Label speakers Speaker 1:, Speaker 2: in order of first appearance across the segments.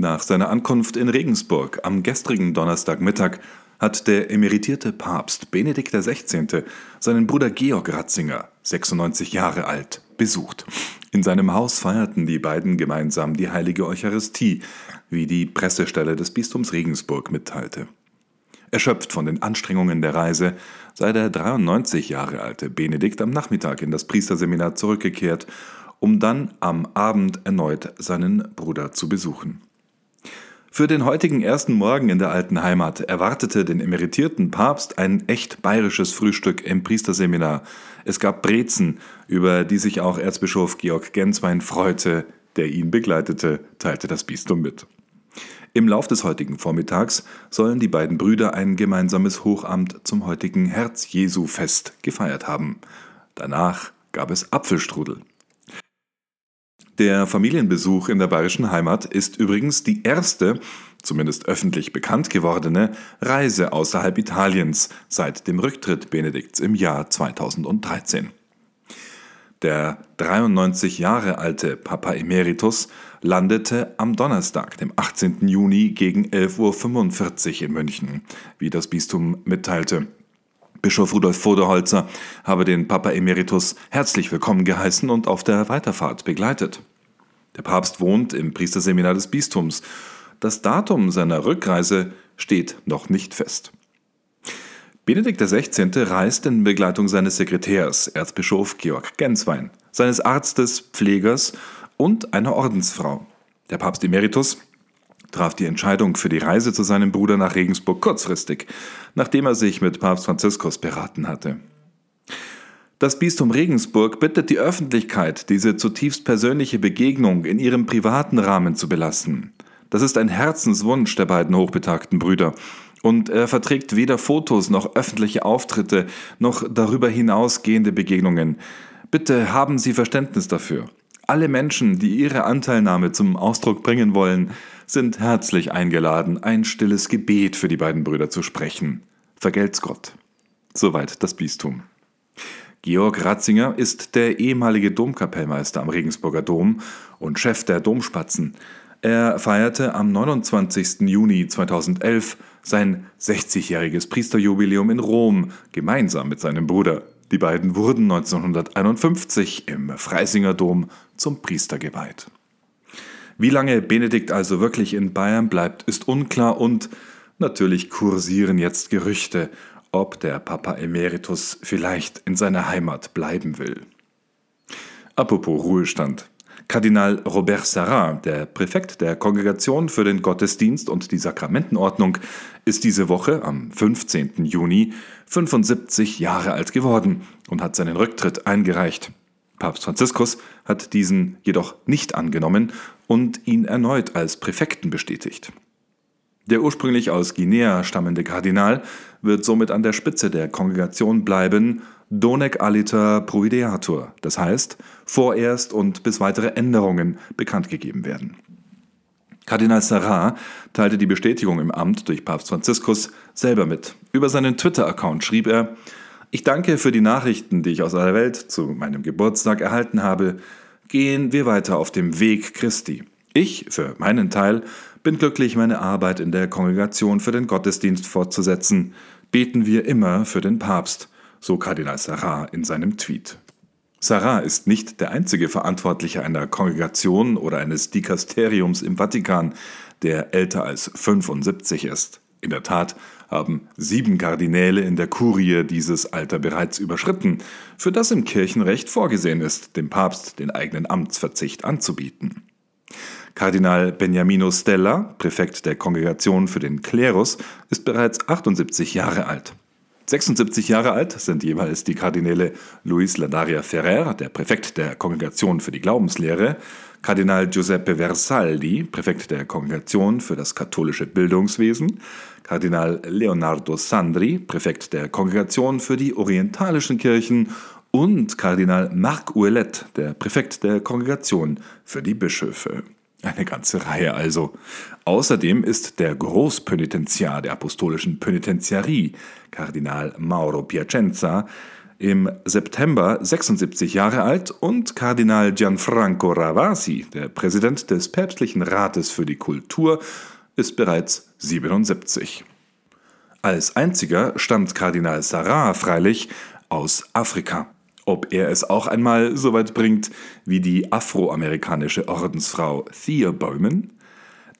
Speaker 1: Nach seiner Ankunft in Regensburg am gestrigen Donnerstagmittag hat der emeritierte Papst Benedikt XVI. seinen Bruder Georg Ratzinger, 96 Jahre alt, besucht. In seinem Haus feierten die beiden gemeinsam die heilige Eucharistie, wie die Pressestelle des Bistums Regensburg mitteilte. Erschöpft von den Anstrengungen der Reise sei der 93 Jahre alte Benedikt am Nachmittag in das Priesterseminar zurückgekehrt, um dann am Abend erneut seinen Bruder zu besuchen. Für den heutigen ersten Morgen in der alten Heimat erwartete den emeritierten Papst ein echt bayerisches Frühstück im Priesterseminar. Es gab Brezen, über die sich auch Erzbischof Georg Genswein freute, der ihn begleitete, teilte das Bistum mit. Im Lauf des heutigen Vormittags sollen die beiden Brüder ein gemeinsames Hochamt zum heutigen Herz-Jesu-Fest gefeiert haben. Danach gab es Apfelstrudel. Der Familienbesuch in der bayerischen Heimat ist übrigens die erste, zumindest öffentlich bekannt gewordene, Reise außerhalb Italiens seit dem Rücktritt Benedikts im Jahr 2013. Der 93 Jahre alte Papa Emeritus landete am Donnerstag, dem 18. Juni gegen 11.45 Uhr in München, wie das Bistum mitteilte. Bischof Rudolf Voderholzer habe den Papa Emeritus herzlich willkommen geheißen und auf der Weiterfahrt begleitet. Der Papst wohnt im Priesterseminar des Bistums. Das Datum seiner Rückreise steht noch nicht fest. Benedikt XVI. reist in Begleitung seines Sekretärs, Erzbischof Georg Genswein, seines Arztes, Pflegers und einer Ordensfrau. Der Papst Emeritus traf die Entscheidung für die Reise zu seinem Bruder nach Regensburg kurzfristig, nachdem er sich mit Papst Franziskus beraten hatte. Das Bistum Regensburg bittet die Öffentlichkeit, diese zutiefst persönliche Begegnung in ihrem privaten Rahmen zu belassen. Das ist ein Herzenswunsch der beiden hochbetagten Brüder. Und er verträgt weder Fotos noch öffentliche Auftritte noch darüber hinausgehende Begegnungen. Bitte haben Sie Verständnis dafür. Alle Menschen, die ihre Anteilnahme zum Ausdruck bringen wollen, sind herzlich eingeladen, ein stilles Gebet für die beiden Brüder zu sprechen. Vergelt's Gott. Soweit das Bistum. Georg Ratzinger ist der ehemalige Domkapellmeister am Regensburger Dom und Chef der Domspatzen. Er feierte am 29. Juni 2011 sein 60-jähriges Priesterjubiläum in Rom gemeinsam mit seinem Bruder. Die beiden wurden 1951 im Freisinger Dom zum Priester geweiht. Wie lange Benedikt also wirklich in Bayern bleibt, ist unklar und natürlich kursieren jetzt Gerüchte, ob der Papa Emeritus vielleicht in seiner Heimat bleiben will. Apropos Ruhestand. Kardinal Robert Sarrat, der Präfekt der Kongregation für den Gottesdienst und die Sakramentenordnung, ist diese Woche am 15. Juni 75 Jahre alt geworden und hat seinen Rücktritt eingereicht. Papst Franziskus hat diesen jedoch nicht angenommen und ihn erneut als Präfekten bestätigt. Der ursprünglich aus Guinea stammende Kardinal wird somit an der Spitze der Kongregation bleiben, donec aliter provideatur, das heißt, vorerst und bis weitere Änderungen bekannt gegeben werden. Kardinal Sarrat teilte die Bestätigung im Amt durch Papst Franziskus selber mit. Über seinen Twitter-Account schrieb er, ich danke für die Nachrichten, die ich aus aller Welt zu meinem Geburtstag erhalten habe. Gehen wir weiter auf dem Weg Christi. Ich, für meinen Teil, bin glücklich, meine Arbeit in der Kongregation für den Gottesdienst fortzusetzen. Beten wir immer für den Papst, so Kardinal Sarrat in seinem Tweet. Sarrat ist nicht der einzige Verantwortliche einer Kongregation oder eines Dikasteriums im Vatikan, der älter als 75 ist. In der Tat haben sieben Kardinäle in der Kurie dieses Alter bereits überschritten, für das im Kirchenrecht vorgesehen ist, dem Papst den eigenen Amtsverzicht anzubieten. Kardinal Beniamino Stella, Präfekt der Kongregation für den Klerus, ist bereits 78 Jahre alt. 76 Jahre alt sind jeweils die Kardinäle Luis Ladaria Ferrer, der Präfekt der Kongregation für die Glaubenslehre, Kardinal Giuseppe Versaldi, Präfekt der Kongregation für das katholische Bildungswesen, Kardinal Leonardo Sandri, Präfekt der Kongregation für die orientalischen Kirchen und Kardinal Marc Ouellet, der Präfekt der Kongregation für die Bischöfe. Eine ganze Reihe also. Außerdem ist der Großpenitenziar der apostolischen Penitenziarie, Kardinal Mauro Piacenza, im September 76 Jahre alt und Kardinal Gianfranco Ravasi, der Präsident des Päpstlichen Rates für die Kultur, ist bereits 77. Als einziger stammt Kardinal Sarah freilich aus Afrika. Ob er es auch einmal so weit bringt wie die afroamerikanische Ordensfrau Thea Bowman?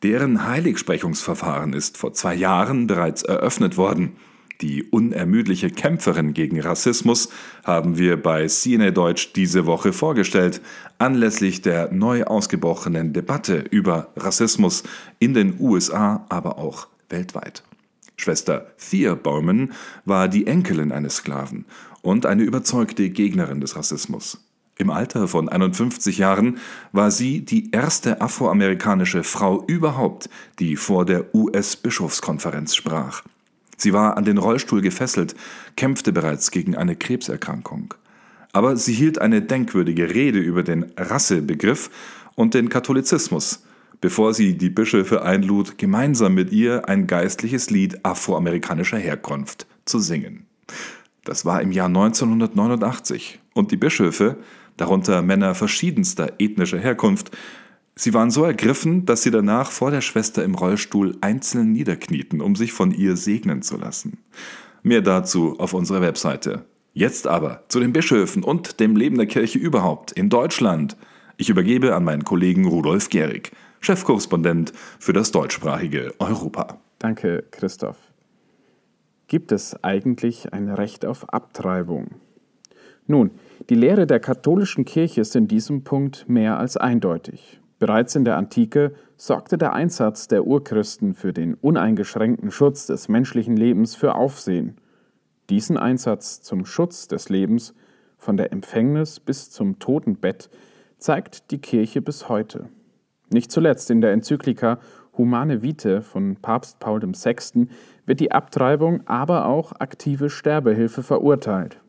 Speaker 1: Deren Heiligsprechungsverfahren ist vor zwei Jahren bereits eröffnet worden. Die unermüdliche Kämpferin gegen Rassismus haben wir bei CNA Deutsch diese Woche vorgestellt, anlässlich der neu ausgebrochenen Debatte über Rassismus in den USA, aber auch weltweit. Schwester Thea Bowman war die Enkelin eines Sklaven und eine überzeugte Gegnerin des Rassismus. Im Alter von 51 Jahren war sie die erste afroamerikanische Frau überhaupt, die vor der US-Bischofskonferenz sprach. Sie war an den Rollstuhl gefesselt, kämpfte bereits gegen eine Krebserkrankung. Aber sie hielt eine denkwürdige Rede über den Rassebegriff und den Katholizismus, bevor sie die Bischöfe einlud, gemeinsam mit ihr ein geistliches Lied afroamerikanischer Herkunft zu singen. Das war im Jahr 1989 und die Bischöfe, darunter Männer verschiedenster ethnischer Herkunft, Sie waren so ergriffen, dass sie danach vor der Schwester im Rollstuhl einzeln niederknieten, um sich von ihr segnen zu lassen. Mehr dazu auf unserer Webseite. Jetzt aber zu den Bischöfen und dem Leben der Kirche überhaupt in Deutschland. Ich übergebe an meinen Kollegen Rudolf Gehrig, Chefkorrespondent für das deutschsprachige Europa.
Speaker 2: Danke, Christoph. Gibt es eigentlich ein Recht auf Abtreibung? Nun, die Lehre der katholischen Kirche ist in diesem Punkt mehr als eindeutig. Bereits in der Antike sorgte der Einsatz der Urchristen für den uneingeschränkten Schutz des menschlichen Lebens für Aufsehen. Diesen Einsatz zum Schutz des Lebens, von der Empfängnis bis zum Totenbett, zeigt die Kirche bis heute. Nicht zuletzt in der Enzyklika Humane Vitae von Papst Paul VI. wird die Abtreibung, aber auch aktive Sterbehilfe verurteilt.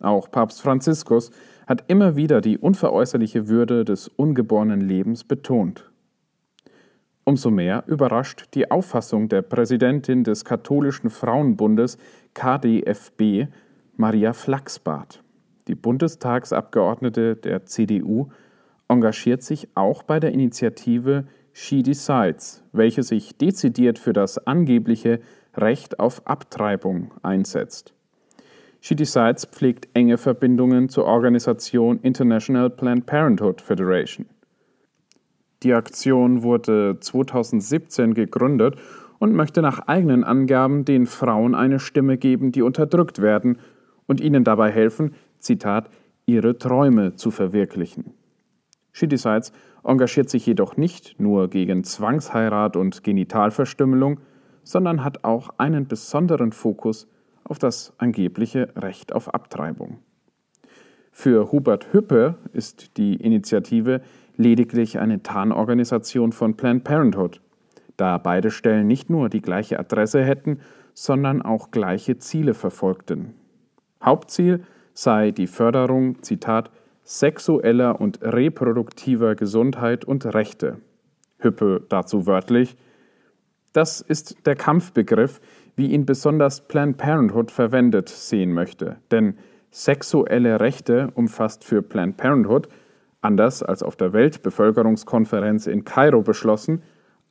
Speaker 2: Auch Papst Franziskus hat immer wieder die unveräußerliche Würde des ungeborenen Lebens betont. Umso mehr überrascht die Auffassung der Präsidentin des katholischen Frauenbundes KDFB, Maria Flachsbart. Die Bundestagsabgeordnete der CDU engagiert sich auch bei der Initiative She Decides, welche sich dezidiert für das angebliche Recht auf Abtreibung einsetzt. She Decides pflegt enge Verbindungen zur Organisation International Planned Parenthood Federation. Die Aktion wurde 2017 gegründet und möchte nach eigenen Angaben den Frauen eine Stimme geben, die unterdrückt werden und ihnen dabei helfen, Zitat, ihre Träume zu verwirklichen. She Decides engagiert sich jedoch nicht nur gegen Zwangsheirat und Genitalverstümmelung, sondern hat auch einen besonderen Fokus auf das angebliche Recht auf Abtreibung. Für Hubert Hüppe ist die Initiative lediglich eine Tarnorganisation von Planned Parenthood, da beide Stellen nicht nur die gleiche Adresse hätten, sondern auch gleiche Ziele verfolgten. Hauptziel sei die Förderung, Zitat, sexueller und reproduktiver Gesundheit und Rechte. Hüppe dazu wörtlich, das ist der Kampfbegriff, wie ihn besonders Planned Parenthood verwendet sehen möchte. Denn sexuelle Rechte umfasst für Planned Parenthood, anders als auf der Weltbevölkerungskonferenz in Kairo beschlossen,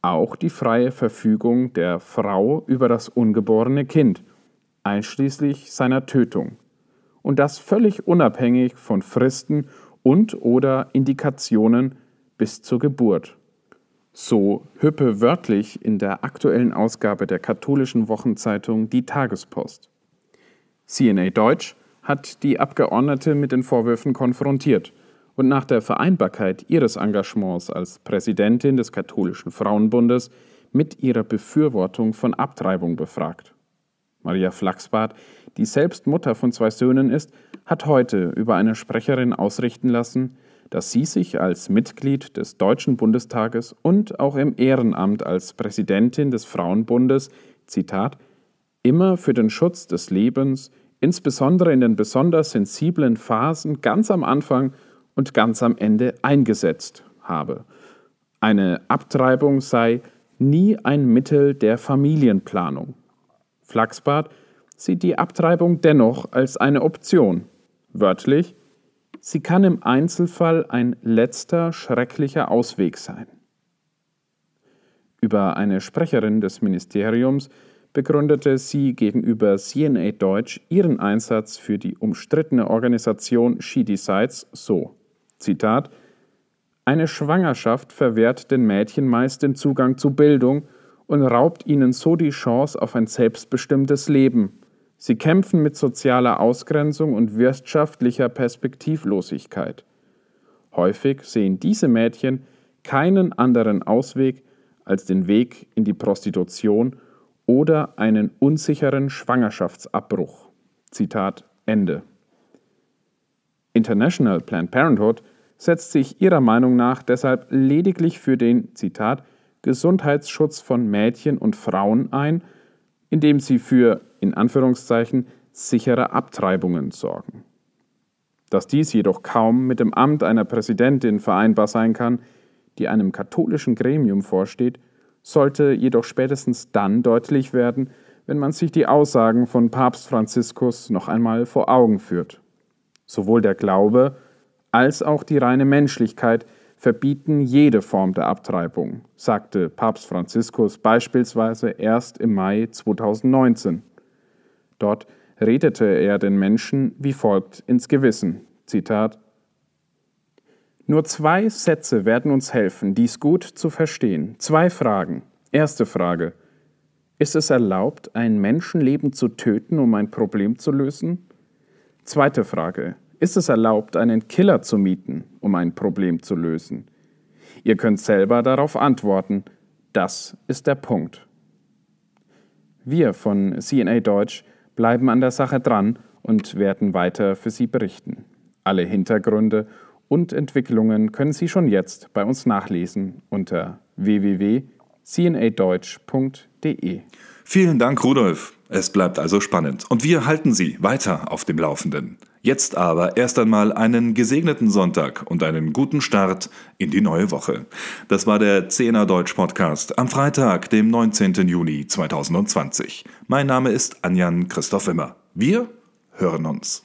Speaker 2: auch die freie Verfügung der Frau über das ungeborene Kind, einschließlich seiner Tötung. Und das völlig unabhängig von Fristen und oder Indikationen bis zur Geburt. So Hüppe wörtlich in der aktuellen Ausgabe der katholischen Wochenzeitung Die Tagespost. CNA Deutsch hat die Abgeordnete mit den Vorwürfen konfrontiert und nach der Vereinbarkeit ihres Engagements als Präsidentin des katholischen Frauenbundes mit ihrer Befürwortung von Abtreibung befragt. Maria Flachsbart, die selbst Mutter von zwei Söhnen ist, hat heute über eine Sprecherin ausrichten lassen, dass sie sich als Mitglied des Deutschen Bundestages und auch im Ehrenamt als Präsidentin des Frauenbundes, Zitat, immer für den Schutz des Lebens, insbesondere in den besonders sensiblen Phasen ganz am Anfang und ganz am Ende eingesetzt habe. Eine Abtreibung sei nie ein Mittel der Familienplanung. Flachsbart sieht die Abtreibung dennoch als eine Option, Wörtlich, sie kann im Einzelfall ein letzter schrecklicher Ausweg sein. Über eine Sprecherin des Ministeriums begründete sie gegenüber CNA Deutsch ihren Einsatz für die umstrittene Organisation She Decides so: Zitat: Eine Schwangerschaft verwehrt den Mädchen meist den Zugang zu Bildung und raubt ihnen so die Chance auf ein selbstbestimmtes Leben. Sie kämpfen mit sozialer Ausgrenzung und wirtschaftlicher Perspektivlosigkeit. Häufig sehen diese Mädchen keinen anderen Ausweg als den Weg in die Prostitution oder einen unsicheren Schwangerschaftsabbruch. Zitat Ende. International Planned Parenthood setzt sich ihrer Meinung nach deshalb lediglich für den Zitat Gesundheitsschutz von Mädchen und Frauen ein, indem sie für in Anführungszeichen sichere Abtreibungen sorgen. Dass dies jedoch kaum mit dem Amt einer Präsidentin vereinbar sein kann, die einem katholischen Gremium vorsteht, sollte jedoch spätestens dann deutlich werden, wenn man sich die Aussagen von Papst Franziskus noch einmal vor Augen führt. Sowohl der Glaube als auch die reine Menschlichkeit verbieten jede Form der Abtreibung, sagte Papst Franziskus beispielsweise erst im Mai 2019. Dort redete er den Menschen wie folgt ins Gewissen. Zitat nur zwei Sätze werden uns helfen, dies gut zu verstehen. Zwei Fragen. Erste Frage. Ist es erlaubt, ein Menschenleben zu töten, um ein Problem zu lösen? Zweite Frage. Ist es erlaubt, einen Killer zu mieten, um ein Problem zu lösen? Ihr könnt selber darauf antworten. Das ist der Punkt. Wir von CNA Deutsch bleiben an der Sache dran und werden weiter für Sie berichten. Alle Hintergründe und Entwicklungen können Sie schon jetzt bei uns nachlesen unter www.cnadeutsch.de.
Speaker 1: Vielen Dank, Rudolf. Es bleibt also spannend und wir halten Sie weiter auf dem Laufenden. Jetzt aber erst einmal einen gesegneten Sonntag und einen guten Start in die neue Woche. Das war der Zehner Deutsch Podcast am Freitag, dem 19. Juni 2020. Mein Name ist Anjan Christoph Wimmer. Wir hören uns.